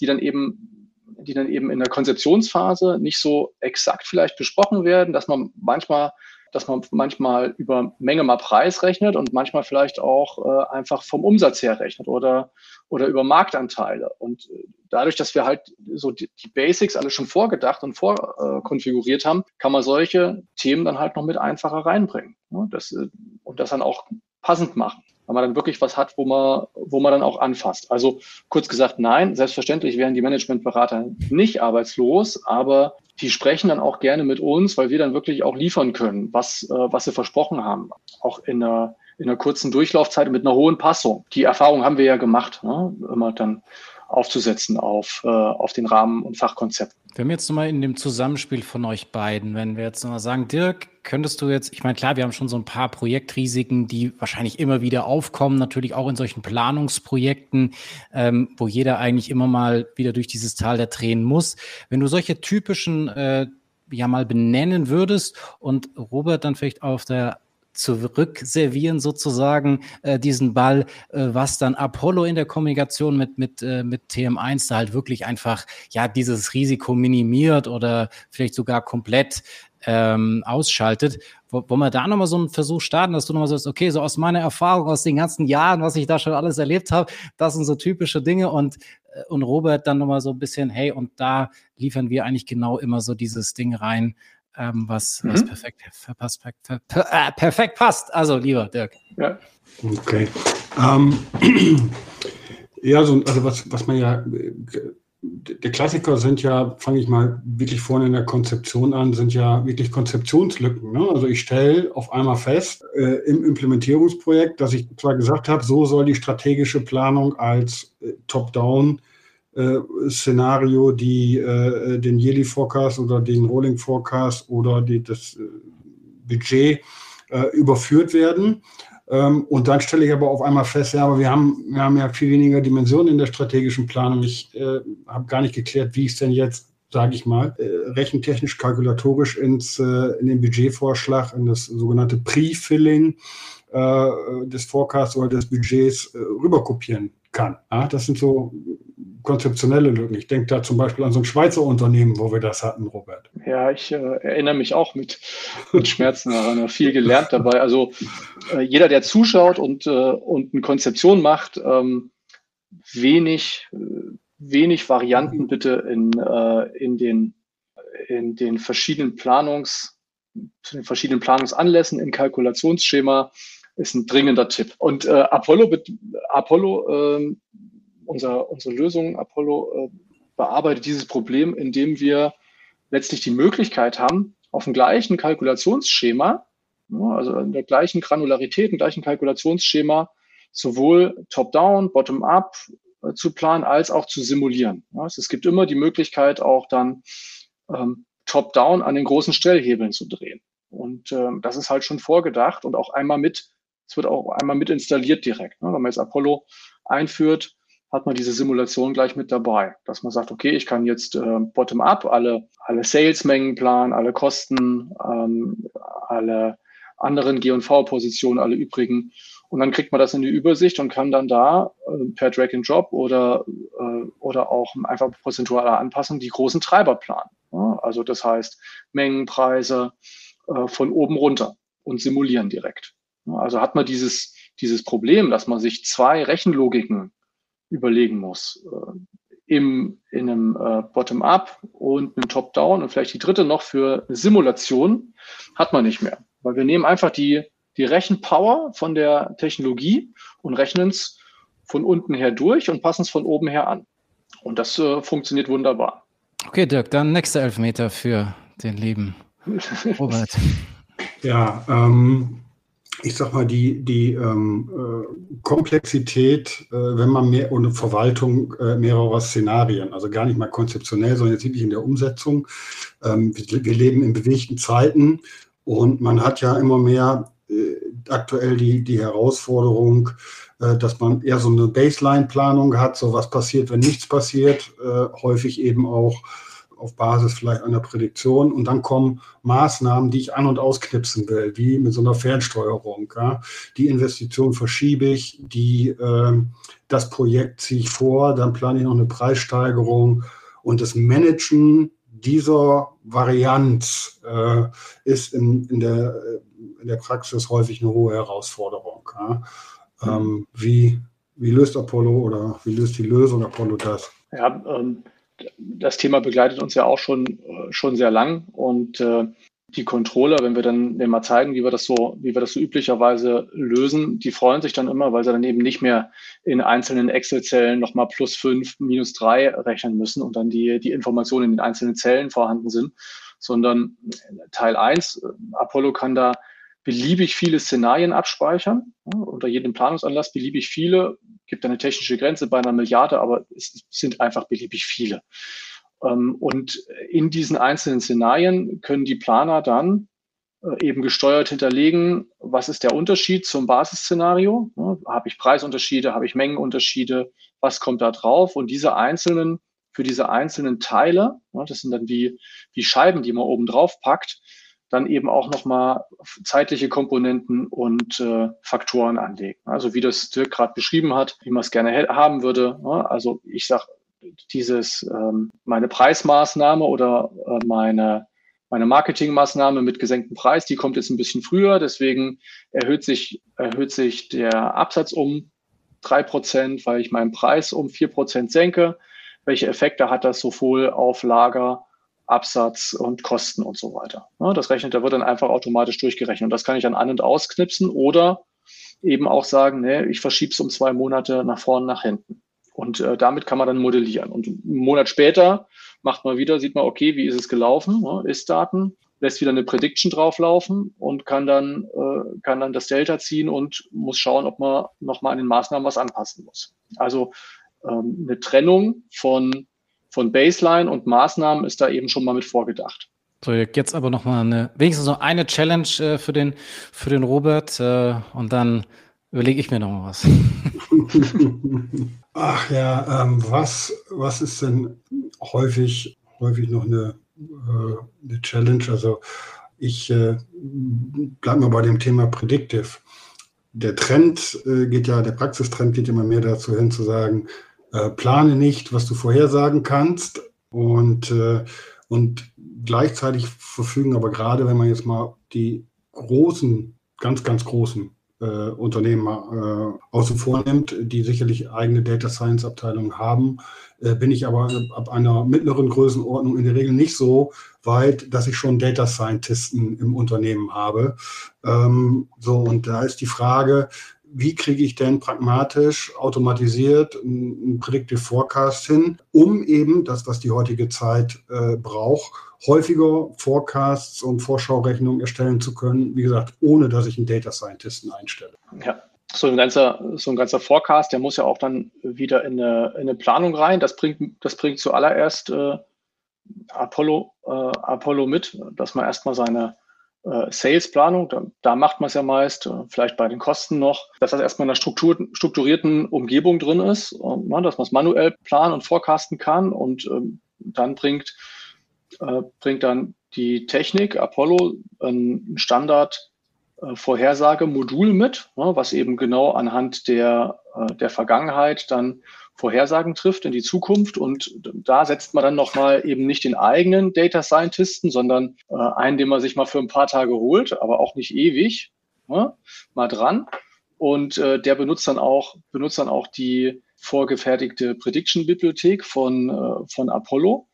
die dann eben die dann eben in der Konzeptionsphase nicht so exakt vielleicht besprochen werden, dass man manchmal dass man manchmal über Menge mal Preis rechnet und manchmal vielleicht auch äh, einfach vom Umsatz her rechnet oder, oder über Marktanteile. Und äh, dadurch, dass wir halt so die, die Basics alle schon vorgedacht und vorkonfiguriert äh, haben, kann man solche Themen dann halt noch mit einfacher reinbringen. Ne? Das, äh, und das dann auch passend machen weil man dann wirklich was hat, wo man, wo man dann auch anfasst. Also kurz gesagt, nein, selbstverständlich wären die Managementberater nicht arbeitslos, aber die sprechen dann auch gerne mit uns, weil wir dann wirklich auch liefern können, was, äh, was sie versprochen haben. Auch in einer, in einer kurzen Durchlaufzeit mit einer hohen Passung. Die Erfahrung haben wir ja gemacht. Ne? Immer dann aufzusetzen auf, äh, auf den Rahmen und Fachkonzepten. Wenn wir jetzt nochmal in dem Zusammenspiel von euch beiden, wenn wir jetzt nochmal sagen, Dirk, könntest du jetzt, ich meine, klar, wir haben schon so ein paar Projektrisiken, die wahrscheinlich immer wieder aufkommen, natürlich auch in solchen Planungsprojekten, ähm, wo jeder eigentlich immer mal wieder durch dieses Tal der Tränen muss. Wenn du solche typischen äh, ja mal benennen würdest und Robert dann vielleicht auf der zurückservieren sozusagen äh, diesen Ball, äh, was dann Apollo in der Kommunikation mit, mit, äh, mit TM1 da halt wirklich einfach ja dieses Risiko minimiert oder vielleicht sogar komplett ähm, ausschaltet. Wo, wo wir da nochmal so einen Versuch starten, dass du nochmal sagst, okay, so aus meiner Erfahrung, aus den ganzen Jahren, was ich da schon alles erlebt habe, das sind so typische Dinge und, äh, und Robert dann nochmal so ein bisschen, hey, und da liefern wir eigentlich genau immer so dieses Ding rein, ähm, was, mhm. was perfekt, perfekt, äh, perfekt passt. Also, lieber Dirk. Ja. Okay. Ähm, ja, so, also was, was man ja, der Klassiker sind ja, fange ich mal wirklich vorne in der Konzeption an, sind ja wirklich Konzeptionslücken. Ne? Also ich stelle auf einmal fest äh, im Implementierungsprojekt, dass ich zwar gesagt habe, so soll die strategische Planung als äh, Top-Down äh, Szenario, die äh, den Yearly Forecast oder den Rolling Forecast oder die, das äh, Budget äh, überführt werden. Ähm, und dann stelle ich aber auf einmal fest, ja, aber wir haben, wir haben ja viel weniger Dimensionen in der strategischen Planung. Ich äh, habe gar nicht geklärt, wie ich es denn jetzt sage ich mal, äh, rechentechnisch kalkulatorisch ins, in den Budgetvorschlag, in das sogenannte Pre-Filling des Forecasts oder des Budgets rüberkopieren kann. Ja, das sind so konzeptionelle Lücken. Ich denke da zum Beispiel an so ein Schweizer Unternehmen, wo wir das hatten, Robert. Ja, ich äh, erinnere mich auch mit, mit Schmerzen daran, viel gelernt dabei. Also äh, jeder, der zuschaut und, äh, und eine Konzeption macht, ähm, wenig, wenig Varianten bitte in, äh, in, den, in den verschiedenen Planungs, den verschiedenen Planungsanlässen im Kalkulationsschema ist ein dringender Tipp. Und äh, Apollo, Apollo äh, unser, unsere Lösung Apollo äh, bearbeitet dieses Problem, indem wir letztlich die Möglichkeit haben, auf dem gleichen Kalkulationsschema, also in der gleichen Granularität, im gleichen Kalkulationsschema, sowohl Top-Down, Bottom-up äh, zu planen, als auch zu simulieren. Also es gibt immer die Möglichkeit, auch dann ähm, Top-Down an den großen Stellhebeln zu drehen. Und ähm, das ist halt schon vorgedacht und auch einmal mit, es wird auch einmal mit installiert direkt. Ne? Wenn man jetzt Apollo einführt, hat man diese Simulation gleich mit dabei, dass man sagt, okay, ich kann jetzt äh, bottom-up alle, alle Sales-Mengen planen, alle Kosten, ähm, alle anderen G&V-Positionen, alle übrigen. Und dann kriegt man das in die Übersicht und kann dann da äh, per Drag and Drop oder, äh, oder auch einfach prozentualer Anpassung die großen Treiber planen. Ja? Also das heißt Mengenpreise äh, von oben runter und simulieren direkt. Ja? Also hat man dieses, dieses Problem, dass man sich zwei Rechenlogiken überlegen muss. Äh, im, in einem äh, Bottom-up und einem Top-down und vielleicht die dritte noch für eine Simulation hat man nicht mehr. Weil wir nehmen einfach die, die Rechenpower von der Technologie und rechnen es von unten her durch und passen es von oben her an. Und das äh, funktioniert wunderbar. Okay, Dirk, dann nächster Elfmeter für den lieben Robert. ja, ähm, ich sag mal, die, die ähm, äh, Komplexität, äh, wenn man mehr und Verwaltung äh, mehrerer Szenarien, also gar nicht mal konzeptionell, sondern jetzt wirklich in der Umsetzung. Ähm, wir, wir, leben in bewegten Zeiten und man hat ja immer mehr äh, aktuell die, die Herausforderung, äh, dass man eher so eine Baseline-Planung hat, so was passiert, wenn nichts passiert, häufig eben auch auf Basis vielleicht einer Prädiktion und dann kommen Maßnahmen, die ich an- und ausknipsen will, wie mit so einer Fernsteuerung. Ja. Die Investition verschiebe ich, die, äh, das Projekt ziehe ich vor, dann plane ich noch eine Preissteigerung und das Managen dieser Varianz äh, ist in, in, der, in der Praxis häufig eine hohe Herausforderung. Ja. Ähm, wie, wie löst Apollo oder wie löst die Lösung Apollo das? Ja, ähm, das Thema begleitet uns ja auch schon, äh, schon sehr lang. Und äh, die Controller, wenn wir dann denen mal zeigen, wie wir das so, wie wir das so üblicherweise lösen, die freuen sich dann immer, weil sie dann eben nicht mehr in einzelnen Excel-Zellen nochmal plus fünf, minus drei rechnen müssen und dann die, die Informationen in den einzelnen Zellen vorhanden sind, sondern Teil eins, äh, Apollo kann da beliebig viele Szenarien abspeichern, ja, unter jedem Planungsanlass beliebig viele, gibt eine technische Grenze bei einer Milliarde, aber es sind einfach beliebig viele. Ähm, und in diesen einzelnen Szenarien können die Planer dann äh, eben gesteuert hinterlegen, was ist der Unterschied zum Basisszenario? Habe ich Preisunterschiede, habe ich Mengenunterschiede, was kommt da drauf? Und diese einzelnen, für diese einzelnen Teile, das sind dann wie, wie Scheiben, die man oben drauf packt, dann eben auch nochmal zeitliche Komponenten und äh, Faktoren anlegen. Also wie das Dirk gerade beschrieben hat, wie man es gerne haben würde. Ja, also ich sage, dieses ähm, meine Preismaßnahme oder äh, meine meine Marketingmaßnahme mit gesenktem Preis, die kommt jetzt ein bisschen früher, deswegen erhöht sich, erhöht sich der Absatz um drei Prozent, weil ich meinen Preis um vier Prozent senke. Welche Effekte hat das sowohl auf Lager, Absatz und Kosten und so weiter? Das rechnet, da wird dann einfach automatisch durchgerechnet. Und das kann ich dann an- und ausknipsen oder eben auch sagen, nee, ich verschiebe es um zwei Monate nach vorne, nach hinten. Und äh, damit kann man dann modellieren. Und einen Monat später macht man wieder, sieht man, okay, wie ist es gelaufen, ne? Ist-Daten, lässt wieder eine Prediction drauflaufen und kann dann, äh, kann dann das Delta ziehen und muss schauen, ob man nochmal an den Maßnahmen was anpassen muss. Also ähm, eine Trennung von, von Baseline und Maßnahmen ist da eben schon mal mit vorgedacht. So, jetzt aber nochmal eine, wenigstens noch eine Challenge äh, für, den, für den Robert äh, und dann überlege ich mir noch mal was. Ach ja, ähm, was, was ist denn häufig, häufig noch eine, äh, eine Challenge? Also ich äh, bleibe mal bei dem Thema Predictive. Der Trend äh, geht ja, der Praxistrend geht immer mehr dazu hin zu sagen, äh, plane nicht, was du vorhersagen kannst und, äh, und gleichzeitig verfügen aber gerade, wenn man jetzt mal die großen, ganz, ganz großen äh, Unternehmen äh, außen vor nimmt, die sicherlich eigene Data Science Abteilungen haben, äh, bin ich aber ab einer mittleren Größenordnung in der Regel nicht so weit, dass ich schon Data Scientisten im Unternehmen habe. Ähm, so, und da ist die Frage, wie kriege ich denn pragmatisch, automatisiert einen Predictive Forecast hin, um eben das, was die heutige Zeit äh, braucht, häufiger Forecasts und Vorschaurechnungen erstellen zu können, wie gesagt, ohne dass ich einen Data Scientisten einstelle. Ja. So ein, ganzer, so ein ganzer Forecast, der muss ja auch dann wieder in eine, in eine Planung rein. Das bringt, das bringt zuallererst äh, Apollo, äh, Apollo mit, dass man erstmal seine äh, Salesplanung, da, da macht man es ja meist, äh, vielleicht bei den Kosten noch, dass das erstmal in einer Struktur, strukturierten Umgebung drin ist, und, na, dass man es manuell planen und forecasten kann und ähm, dann bringt äh, bringt dann die Technik Apollo ein Standard äh, Vorhersagemodul mit, ne, was eben genau anhand der, äh, der Vergangenheit dann Vorhersagen trifft in die Zukunft. Und da setzt man dann nochmal eben nicht den eigenen Data Scientisten, sondern äh, einen, den man sich mal für ein paar Tage holt, aber auch nicht ewig, ne, mal dran. Und äh, der benutzt dann auch, benutzt dann auch die vorgefertigte Prediction-Bibliothek von, äh, von Apollo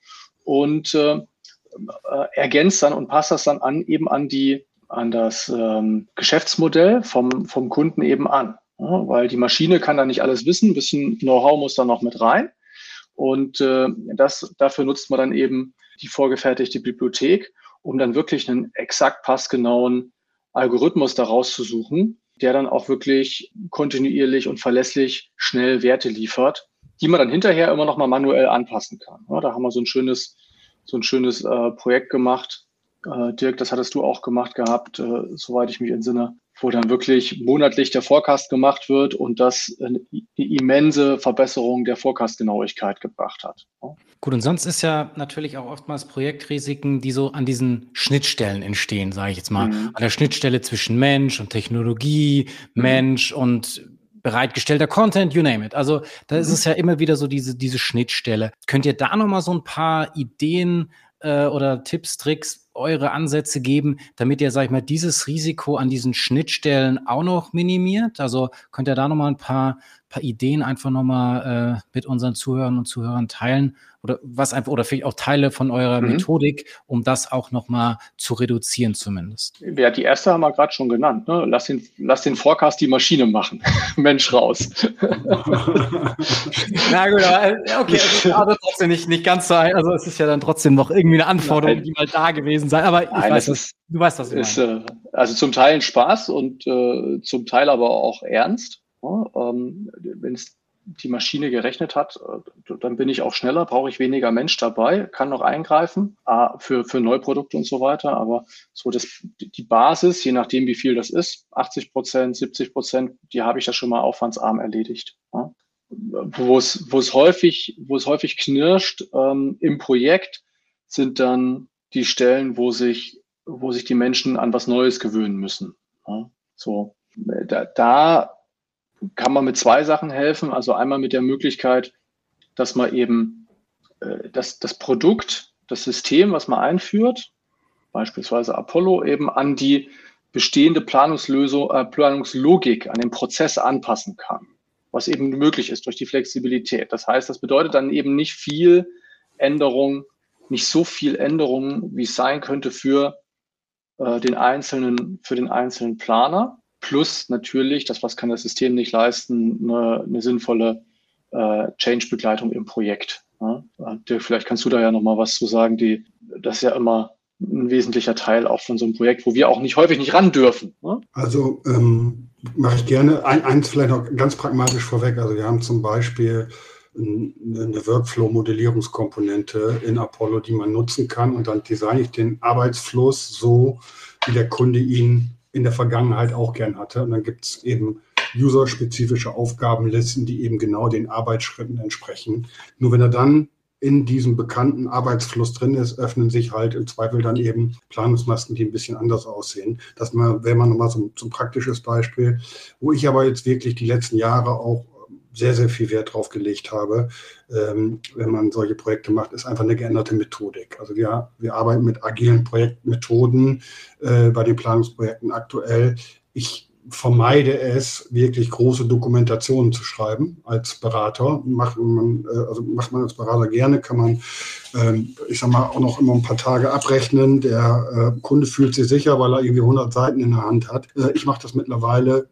und äh, äh, ergänzt dann und passt das dann an eben an die an das ähm, Geschäftsmodell vom, vom Kunden eben an. Ja, weil die Maschine kann da nicht alles wissen, ein bisschen Know-how muss da noch mit rein. Und äh, das, dafür nutzt man dann eben die vorgefertigte Bibliothek, um dann wirklich einen exakt passgenauen Algorithmus daraus zu suchen, der dann auch wirklich kontinuierlich und verlässlich schnell Werte liefert, die man dann hinterher immer noch mal manuell anpassen kann. Ja, da haben wir so ein schönes, so ein schönes äh, Projekt gemacht. Äh, Dirk, das hattest du auch gemacht gehabt, äh, soweit ich mich entsinne, wo dann wirklich monatlich der Forecast gemacht wird und das eine immense Verbesserung der Forecast-Genauigkeit gebracht hat. Gut, und sonst ist ja natürlich auch oftmals Projektrisiken, die so an diesen Schnittstellen entstehen, sage ich jetzt mal. Mhm. An der Schnittstelle zwischen Mensch und Technologie, mhm. Mensch und bereitgestellter Content, you name it. Also da ist mhm. es ja immer wieder so diese, diese Schnittstelle. Könnt ihr da nochmal so ein paar Ideen äh, oder Tipps, Tricks, eure Ansätze geben, damit ihr, sag ich mal, dieses Risiko an diesen Schnittstellen auch noch minimiert? Also könnt ihr da nochmal ein paar, paar Ideen einfach nochmal äh, mit unseren Zuhörern und Zuhörern teilen, oder was einfach, oder vielleicht auch Teile von eurer mhm. Methodik, um das auch nochmal zu reduzieren zumindest. Ja, die erste haben wir gerade schon genannt. Ne? Lass, den, lass den Forecast die Maschine machen. Mensch raus. Na gut, aber, okay, also, aber trotzdem nicht, nicht ganz so, also es ist ja dann trotzdem noch irgendwie eine Anforderung, Nein. die mal da gewesen gewesen sein, aber ich Nein, weiß, ist, du weißt, was ich ist, äh, Also zum Teil ein Spaß und äh, zum Teil aber auch ernst. Ja, ähm, Wenn es die Maschine gerechnet hat, äh, dann bin ich auch schneller, brauche ich weniger Mensch dabei, kann noch eingreifen für, für Neuprodukte und so weiter. Aber so das, die Basis, je nachdem wie viel das ist, 80 Prozent, 70 Prozent, die habe ich ja schon mal aufwandsarm erledigt. Ja. Wo es, wo es häufig, wo es häufig knirscht ähm, im Projekt, sind dann die Stellen, wo sich, wo sich die Menschen an was Neues gewöhnen müssen. Ja. So, da, da kann man mit zwei Sachen helfen. Also einmal mit der Möglichkeit, dass man eben äh, das, das Produkt, das System, was man einführt, beispielsweise Apollo, eben an die bestehende Planungslösung, äh, Planungslogik, an den Prozess anpassen kann, was eben möglich ist durch die Flexibilität. Das heißt, das bedeutet dann eben nicht viel Änderung, nicht so viel Änderung, wie es sein könnte für äh, den einzelnen, für den einzelnen Planer plus natürlich, das was kann das System nicht leisten, eine, eine sinnvolle äh, Change-Begleitung im Projekt. Ja? Dirk, vielleicht kannst du da ja nochmal was zu sagen, die, das ist ja immer ein wesentlicher Teil auch von so einem Projekt, wo wir auch nicht häufig nicht ran dürfen. Ne? Also ähm, mache ich gerne. Ein, eins vielleicht noch ganz pragmatisch vorweg. Also wir haben zum Beispiel eine Workflow-Modellierungskomponente in Apollo, die man nutzen kann und dann designe ich den Arbeitsfluss so, wie der Kunde ihn in der Vergangenheit auch gern hatte. Und dann gibt es eben userspezifische Aufgabenlisten, die eben genau den Arbeitsschritten entsprechen. Nur wenn er dann in diesem bekannten Arbeitsfluss drin ist, öffnen sich halt im Zweifel dann eben Planungsmasken, die ein bisschen anders aussehen. Das wäre mal nochmal so, so ein praktisches Beispiel, wo ich aber jetzt wirklich die letzten Jahre auch sehr, sehr viel Wert drauf gelegt habe, ähm, wenn man solche Projekte macht, ist einfach eine geänderte Methodik. Also wir, wir arbeiten mit agilen Projektmethoden äh, bei den Planungsprojekten aktuell. Ich vermeide es, wirklich große Dokumentationen zu schreiben als Berater. Macht man, äh, also macht man als Berater gerne, kann man, ähm, ich sag mal, auch noch immer ein paar Tage abrechnen. Der äh, Kunde fühlt sich sicher, weil er irgendwie 100 Seiten in der Hand hat. Äh, ich mache das mittlerweile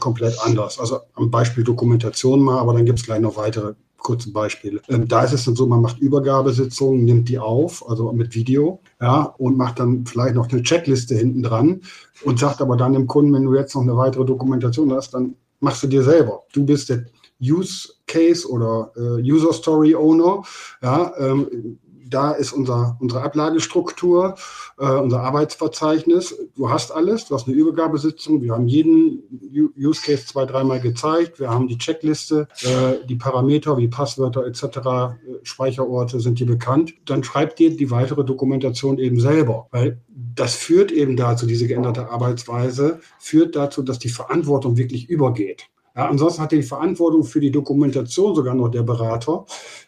komplett anders. Also am Beispiel Dokumentation mal, aber dann gibt es gleich noch weitere kurze Beispiele. Ähm, da ist es dann so, man macht Übergabesitzungen, nimmt die auf, also mit Video, ja, und macht dann vielleicht noch eine Checkliste hinten dran und sagt aber dann dem Kunden, wenn du jetzt noch eine weitere Dokumentation hast, dann machst du dir selber. Du bist der Use Case oder äh, User Story Owner, ja, ähm, da ist unser, unsere Ablagestruktur, äh, unser Arbeitsverzeichnis. Du hast alles, du hast eine Übergabesitzung, wir haben jeden Use Case zwei, dreimal gezeigt, wir haben die Checkliste, äh, die Parameter wie Passwörter etc., äh, Speicherorte sind dir bekannt. Dann schreibt dir die weitere Dokumentation eben selber, weil das führt eben dazu, diese geänderte Arbeitsweise führt dazu, dass die Verantwortung wirklich übergeht. Ja, ansonsten hat die Verantwortung für die Dokumentation sogar noch der Berater.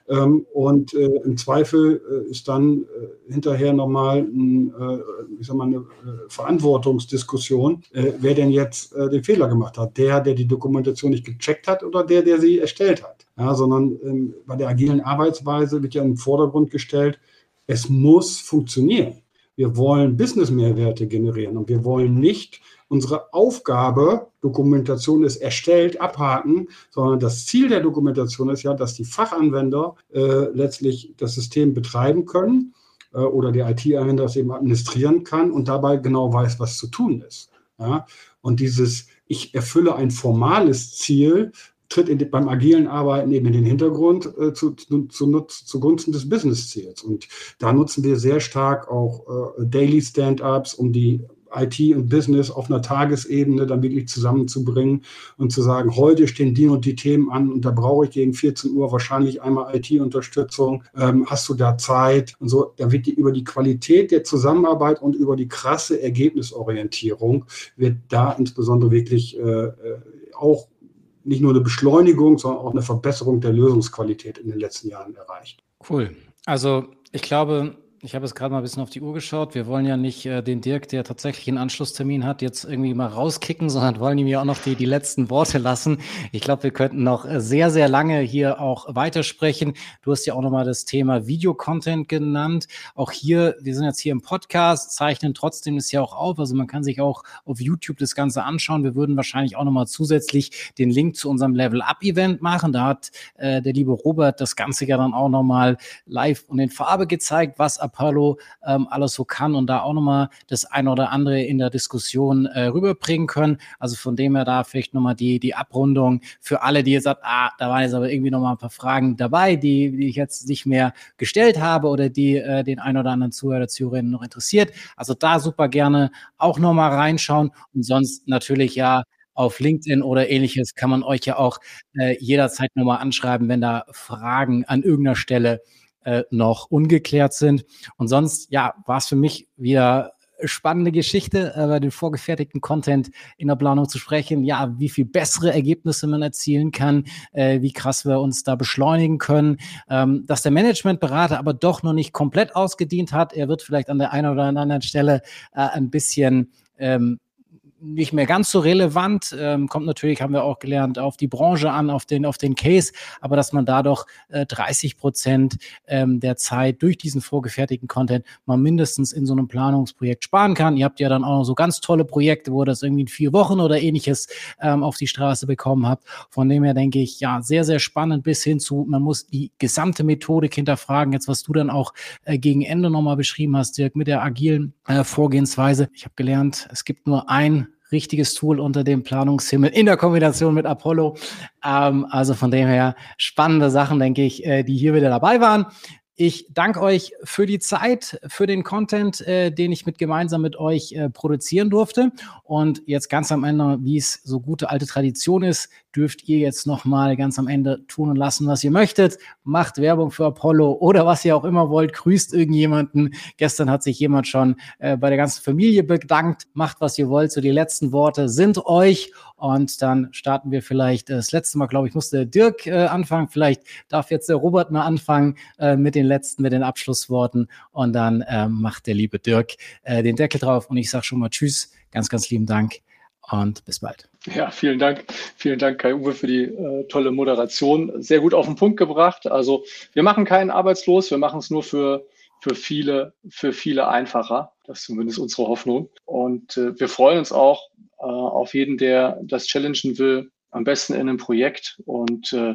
Ähm, und äh, im Zweifel äh, ist dann äh, hinterher nochmal ein, äh, ich sag mal eine äh, Verantwortungsdiskussion, äh, wer denn jetzt den Fehler gemacht hat. Der, der die Dokumentation nicht gecheckt hat oder der, der sie erstellt hat. Ja, sondern ähm, bei der agilen Arbeitsweise wird ja im Vordergrund gestellt, es muss funktionieren. Wir wollen Business-Mehrwerte generieren und wir wollen nicht unsere Aufgabe, Dokumentation ist erstellt, abhaken, sondern das Ziel der Dokumentation ist ja, dass die Fachanwender äh, letztlich das System betreiben können äh, oder der IT-Anwender das eben administrieren kann und dabei genau weiß, was zu tun ist. Ja? Und dieses, ich erfülle ein formales Ziel, tritt in, beim agilen Arbeiten eben in den Hintergrund äh, zu, zu, zu, zugunsten des Business-Ziels. Und da nutzen wir sehr stark auch äh, Daily Stand-ups, um die IT und Business auf einer Tagesebene dann wirklich zusammenzubringen und zu sagen, heute stehen die und die Themen an und da brauche ich gegen 14 Uhr wahrscheinlich einmal IT-Unterstützung. Ähm, hast du da Zeit? Und so, da wird die über die Qualität der Zusammenarbeit und über die krasse Ergebnisorientierung wird da insbesondere wirklich äh, äh auch nicht nur eine Beschleunigung, sondern auch eine Verbesserung der Lösungsqualität in den letzten Jahren erreicht. Cool. Also ich glaube, ich habe jetzt gerade mal ein bisschen auf die Uhr geschaut. Wir wollen ja nicht äh, den Dirk, der tatsächlich einen Anschlusstermin hat, jetzt irgendwie mal rauskicken, sondern wollen ihm ja auch noch die, die letzten Worte lassen. Ich glaube, wir könnten noch äh, sehr, sehr lange hier auch weitersprechen. Du hast ja auch nochmal das Thema Videocontent genannt. Auch hier, wir sind jetzt hier im Podcast, zeichnen trotzdem es ja auch auf. Also man kann sich auch auf YouTube das Ganze anschauen. Wir würden wahrscheinlich auch nochmal zusätzlich den Link zu unserem Level-Up-Event machen. Da hat äh, der liebe Robert das Ganze ja dann auch nochmal live und in Farbe gezeigt, was ab Apollo ähm, alles so kann und da auch nochmal das eine oder andere in der Diskussion äh, rüberbringen können. Also von dem her da vielleicht nochmal die, die Abrundung für alle, die jetzt sagt, ah, da waren jetzt aber irgendwie nochmal ein paar Fragen dabei, die, die ich jetzt nicht mehr gestellt habe oder die äh, den ein oder anderen Zuhörer, Zuhörerinnen noch interessiert. Also da super gerne auch nochmal reinschauen und sonst natürlich ja auf LinkedIn oder ähnliches kann man euch ja auch äh, jederzeit nochmal anschreiben, wenn da Fragen an irgendeiner Stelle äh, noch ungeklärt sind. Und sonst, ja, war es für mich wieder spannende Geschichte, über den vorgefertigten Content in der Planung zu sprechen. Ja, wie viel bessere Ergebnisse man erzielen kann, äh, wie krass wir uns da beschleunigen können, ähm, dass der Managementberater aber doch noch nicht komplett ausgedient hat. Er wird vielleicht an der einen oder anderen Stelle äh, ein bisschen ähm, nicht mehr ganz so relevant. Ähm, kommt natürlich, haben wir auch gelernt, auf die Branche an, auf den, auf den Case, aber dass man da doch äh, 30 Prozent ähm, der Zeit durch diesen vorgefertigten Content mal mindestens in so einem Planungsprojekt sparen kann. Ihr habt ja dann auch noch so ganz tolle Projekte, wo das irgendwie in vier Wochen oder ähnliches ähm, auf die Straße bekommen habt. Von dem her denke ich, ja, sehr, sehr spannend bis hin zu, man muss die gesamte Methodik hinterfragen. Jetzt, was du dann auch äh, gegen Ende nochmal beschrieben hast, Dirk, mit der agilen äh, Vorgehensweise. Ich habe gelernt, es gibt nur ein richtiges Tool unter dem Planungshimmel in der Kombination mit Apollo. Ähm, also von dem her spannende Sachen, denke ich, äh, die hier wieder dabei waren. Ich danke euch für die Zeit, für den Content, äh, den ich mit gemeinsam mit euch äh, produzieren durfte. Und jetzt ganz am Ende, wie es so gute alte Tradition ist, dürft ihr jetzt noch mal ganz am Ende tun und lassen, was ihr möchtet. Macht Werbung für Apollo oder was ihr auch immer wollt. Grüßt irgendjemanden. Gestern hat sich jemand schon äh, bei der ganzen Familie bedankt. Macht, was ihr wollt. So die letzten Worte sind euch. Und dann starten wir vielleicht, äh, das letzte Mal, glaube ich, musste Dirk äh, anfangen. Vielleicht darf jetzt der Robert mal anfangen äh, mit den letzten, mit den Abschlussworten. Und dann äh, macht der liebe Dirk äh, den Deckel drauf. Und ich sage schon mal Tschüss. Ganz, ganz lieben Dank und bis bald. Ja, vielen Dank. Vielen Dank, Kai-Uwe, für die äh, tolle Moderation. Sehr gut auf den Punkt gebracht. Also wir machen keinen arbeitslos, wir machen es nur für, für viele, für viele einfacher. Das ist zumindest unsere Hoffnung. Und äh, wir freuen uns auch äh, auf jeden, der das challengen will, am besten in einem Projekt. Und äh,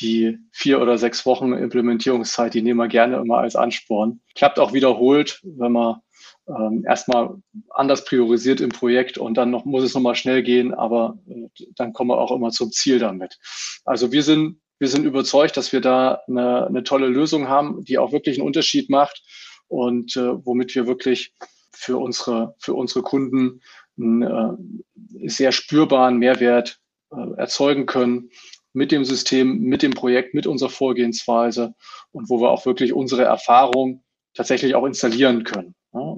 die vier oder sechs Wochen Implementierungszeit, die nehmen wir gerne immer als Ansporn. Klappt auch wiederholt, wenn man ähm, erstmal anders priorisiert im Projekt und dann noch muss es nochmal schnell gehen, aber äh, dann kommen wir auch immer zum Ziel damit. Also wir sind, wir sind überzeugt, dass wir da eine, eine tolle Lösung haben, die auch wirklich einen Unterschied macht und äh, womit wir wirklich für unsere, für unsere Kunden einen äh, sehr spürbaren Mehrwert äh, erzeugen können mit dem System, mit dem Projekt, mit unserer Vorgehensweise und wo wir auch wirklich unsere Erfahrung tatsächlich auch installieren können. Ja,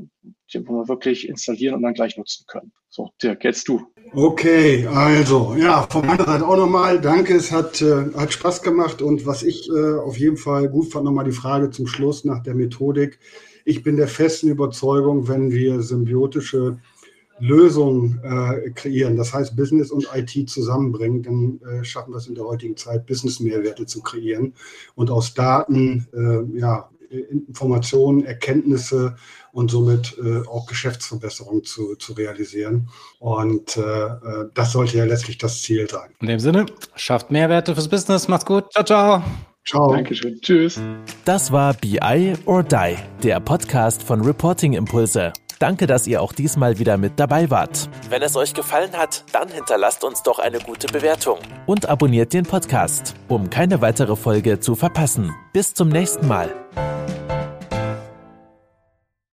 den wir wirklich installieren und dann gleich nutzen können. So, Dirk, jetzt du. Okay, also ja, von meiner Seite auch nochmal danke, es hat, äh, hat Spaß gemacht und was ich äh, auf jeden Fall gut fand, nochmal die Frage zum Schluss nach der Methodik. Ich bin der festen Überzeugung, wenn wir symbiotische Lösungen äh, kreieren, das heißt Business und IT zusammenbringen, dann äh, schaffen wir es in der heutigen Zeit, Business-Mehrwerte zu kreieren und aus Daten äh, ja, Informationen, Erkenntnisse und somit äh, auch Geschäftsverbesserungen zu, zu realisieren. Und äh, äh, das sollte ja letztlich das Ziel sein. In dem Sinne, schafft Mehrwerte fürs Business. Macht's gut. Ciao, ciao. Ciao. Dankeschön. Tschüss. Das war BI or Die, der Podcast von Reporting Impulse. Danke, dass ihr auch diesmal wieder mit dabei wart. Wenn es euch gefallen hat, dann hinterlasst uns doch eine gute Bewertung und abonniert den Podcast, um keine weitere Folge zu verpassen. Bis zum nächsten Mal.